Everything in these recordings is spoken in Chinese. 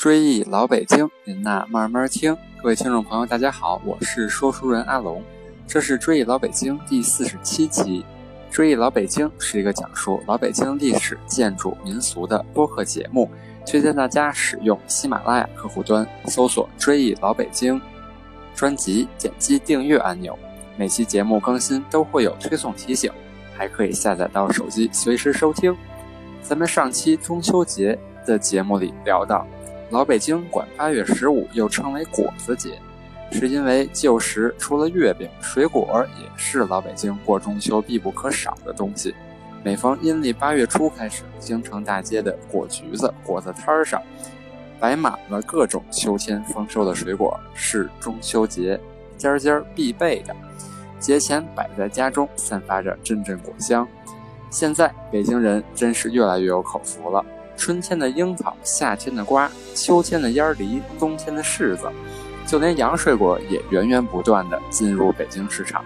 追忆老北京，您呐慢慢听。各位听众朋友，大家好，我是说书人阿龙，这是《追忆老北京》第四十七期。《追忆老北京》是一个讲述老北京历史、建筑、民俗的播客节目，推荐大家使用喜马拉雅客户端搜索“追忆老北京”专辑，点击订阅按钮。每期节目更新都会有推送提醒，还可以下载到手机随时收听。咱们上期中秋节的节目里聊到。老北京管八月十五又称为果子节，是因为旧时除了月饼，水果也是老北京过中秋必不可少的东西。每逢阴历八月初开始，京城大街的果橘子、果子摊儿上摆满了各种秋天丰收的水果，是中秋节家家必备的。节前摆在家中，散发着阵阵果香。现在北京人真是越来越有口福了。春天的樱桃，夏天的瓜，秋天的烟梨，冬天的柿子，就连洋水果也源源不断地进入北京市场。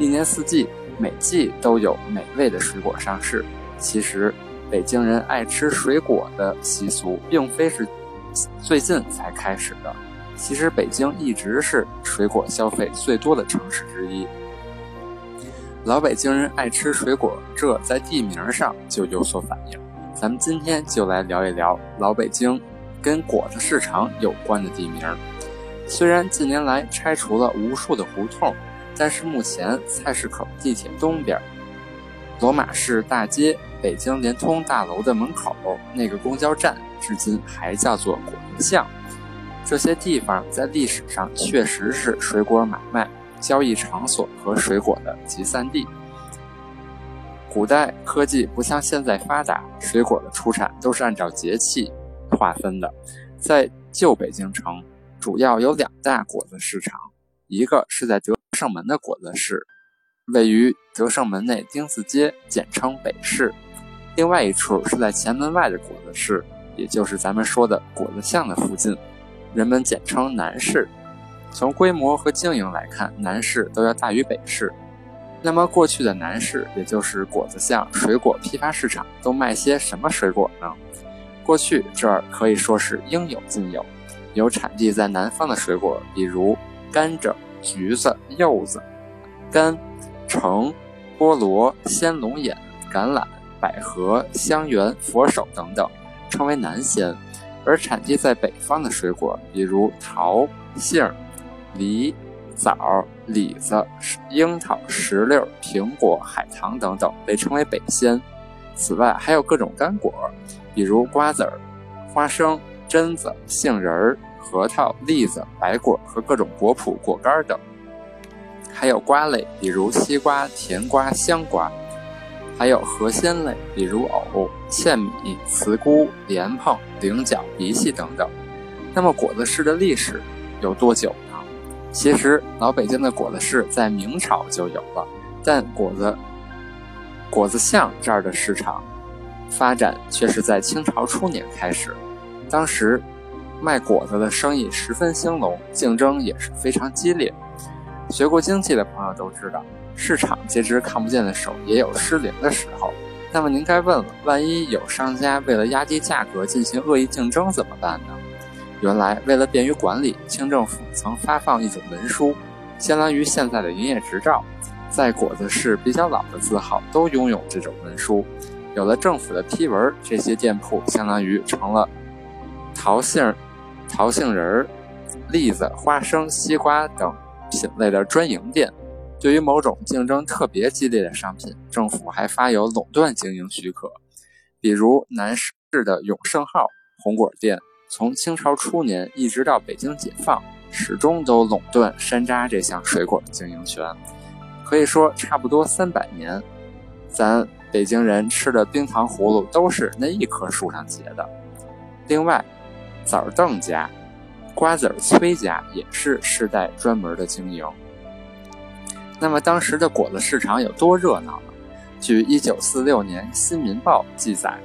一年四季，每季都有美味的水果上市。其实，北京人爱吃水果的习俗，并非是最近才开始的。其实，北京一直是水果消费最多的城市之一。老北京人爱吃水果，这在地名上就有所反映。咱们今天就来聊一聊老北京跟果子市场有关的地名。虽然近年来拆除了无数的胡同，但是目前菜市口地铁东边、罗马市大街、北京联通大楼的门口那个公交站，至今还叫做果子巷。这些地方在历史上确实是水果买卖交易场所和水果的集散地。古代科技不像现在发达，水果的出产都是按照节气划分的。在旧北京城，主要有两大果子市场，一个是在德胜门的果子市，位于德胜门内丁字街，简称北市；另外一处是在前门外的果子市，也就是咱们说的果子巷的附近，人们简称南市。从规模和经营来看，南市都要大于北市。那么过去的南市，也就是果子巷水果批发市场，都卖些什么水果呢？过去这儿可以说是应有尽有，有产地在南方的水果，比如甘蔗、橘子、柚子、柑、橙、菠萝、鲜龙眼、橄榄、百合、香橼、佛手等等，称为南鲜；而产地在北方的水果，比如桃、杏、梨。枣、李子、樱桃、石榴、苹果、海棠等等被称为北鲜。此外，还有各种干果，比如瓜子儿、花生、榛子、杏仁儿、核桃、栗子、白果和各种果脯、果干等。还有瓜类，比如西瓜、甜瓜、香瓜。还有核鲜类，比如藕、芡米、茨菇、莲蓬、菱角、荸荠等等。那么，果子市的历史有多久？其实老北京的果子市在明朝就有了，但果子果子巷这儿的市场发展却是在清朝初年开始。当时卖果子的生意十分兴隆，竞争也是非常激烈。学过经济的朋友都知道，市场这只看不见的手也有失灵的时候。那么您该问了，万一有商家为了压低价格进行恶意竞争怎么办呢？原来，为了便于管理，清政府曾发放一种文书，相当于现在的营业执照。在果子市比较老的字号都拥有这种文书。有了政府的批文，这些店铺相当于成了桃杏、桃杏仁、栗子、花生、西瓜等品类的专营店。对于某种竞争特别激烈的商品，政府还发有垄断经营许可。比如南市的永盛号红果店。从清朝初年一直到北京解放，始终都垄断山楂这项水果经营权，可以说差不多三百年。咱北京人吃的冰糖葫芦都是那一棵树上结的。另外，枣邓家、瓜子儿崔家也是世代专门的经营。那么当时的果子市场有多热闹呢？据一九四六年《新民报》记载，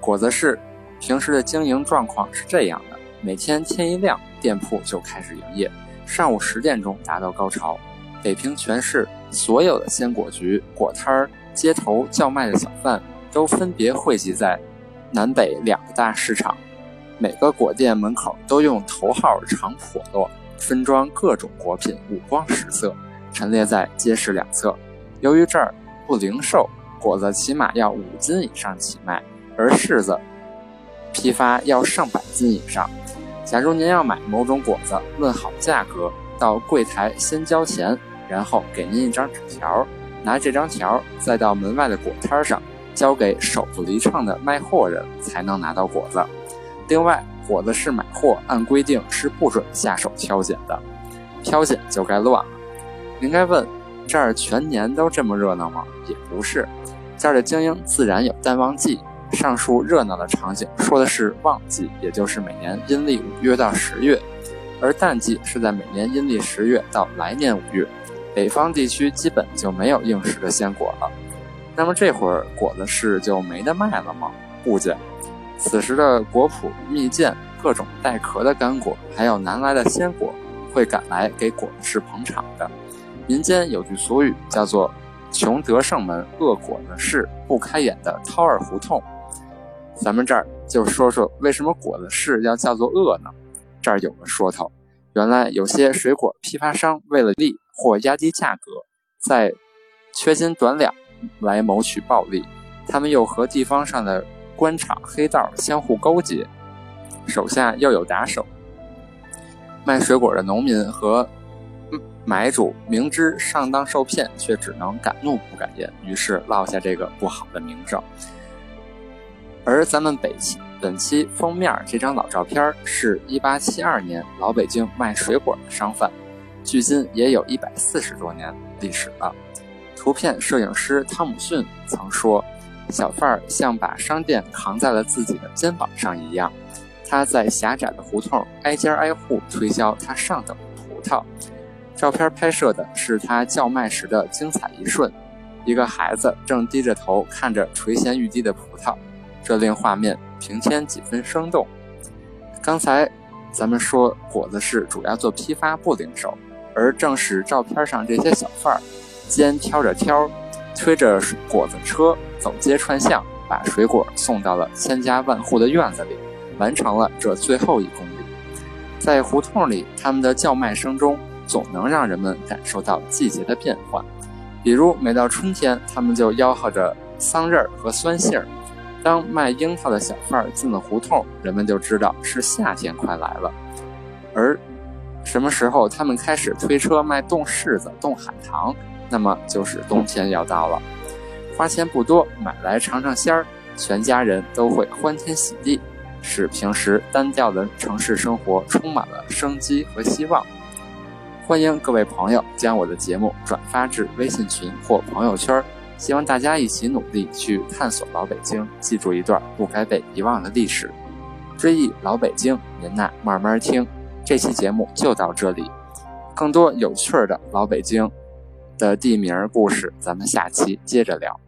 果子市。平时的经营状况是这样的：每天天一亮，店铺就开始营业，上午十点钟达到高潮。北平全市所有的鲜果局、果摊儿、街头叫卖的小贩都分别汇集在南北两个大市场。每个果店门口都用头号长笸箩分装各种果品，五光十色，陈列在街市两侧。由于这儿不零售，果子起码要五斤以上起卖，而柿子批发要上百斤以上。假如您要买某种果子，问好价格，到柜台先交钱，然后给您一张纸条，拿这张条再到门外的果摊上交给手不离秤的卖货人，才能拿到果子。另外，果子是买货，按规定是不准下手挑拣的，挑拣就该乱了。您该问，这儿全年都这么热闹吗？也不是，这儿的经营自然有淡旺季。上述热闹的场景说的是旺季，也就是每年阴历五月到十月，而淡季是在每年阴历十月到来年五月。北方地区基本就没有应时的鲜果了。那么这会儿果子市就没得卖了吗？不见。此时的果脯蜜饯、各种带壳的干果，还有南来的鲜果，会赶来给果子市捧场的。民间有句俗语叫做“穷德胜门，恶果子市，不开眼的掏耳胡同”。咱们这儿就说说为什么果子市要叫做恶呢？这儿有个说头，原来有些水果批发商为了利或压低价格，在缺斤短两来谋取暴利，他们又和地方上的官场黑道相互勾结，手下又有打手。卖水果的农民和买主明知上当受骗，却只能敢怒不敢言，于是落下这个不好的名声。而咱们北期本期封面这张老照片是一八七二年老北京卖水果的商贩，距今也有一百四十多年历史了。图片摄影师汤姆逊曾说。小贩儿像把商店扛在了自己的肩膀上一样，他在狭窄的胡同挨家挨户推销他上等的葡萄。照片拍摄的是他叫卖时的精彩一瞬，一个孩子正低着头看着垂涎欲滴的葡萄，这令画面平添几分生动。刚才咱们说果子市主要做批发不零售，而正是照片上这些小贩儿，肩挑着挑，推着果子车。走街串巷，把水果送到了千家万户的院子里，完成了这最后一公里。在胡同里，他们的叫卖声中总能让人们感受到季节的变换。比如，每到春天，他们就吆喝着桑葚和酸杏儿。当卖樱桃的小贩进了胡同，人们就知道是夏天快来了。而什么时候他们开始推车卖冻柿子、冻海棠，那么就是冬天要到了。花钱不多，买来尝尝鲜儿，全家人都会欢天喜地，使平时单调的城市生活充满了生机和希望。欢迎各位朋友将我的节目转发至微信群或朋友圈，希望大家一起努力去探索老北京，记住一段不该被遗忘的历史，追忆老北京。您呐，慢慢听。这期节目就到这里，更多有趣的老北京的地名故事，咱们下期接着聊。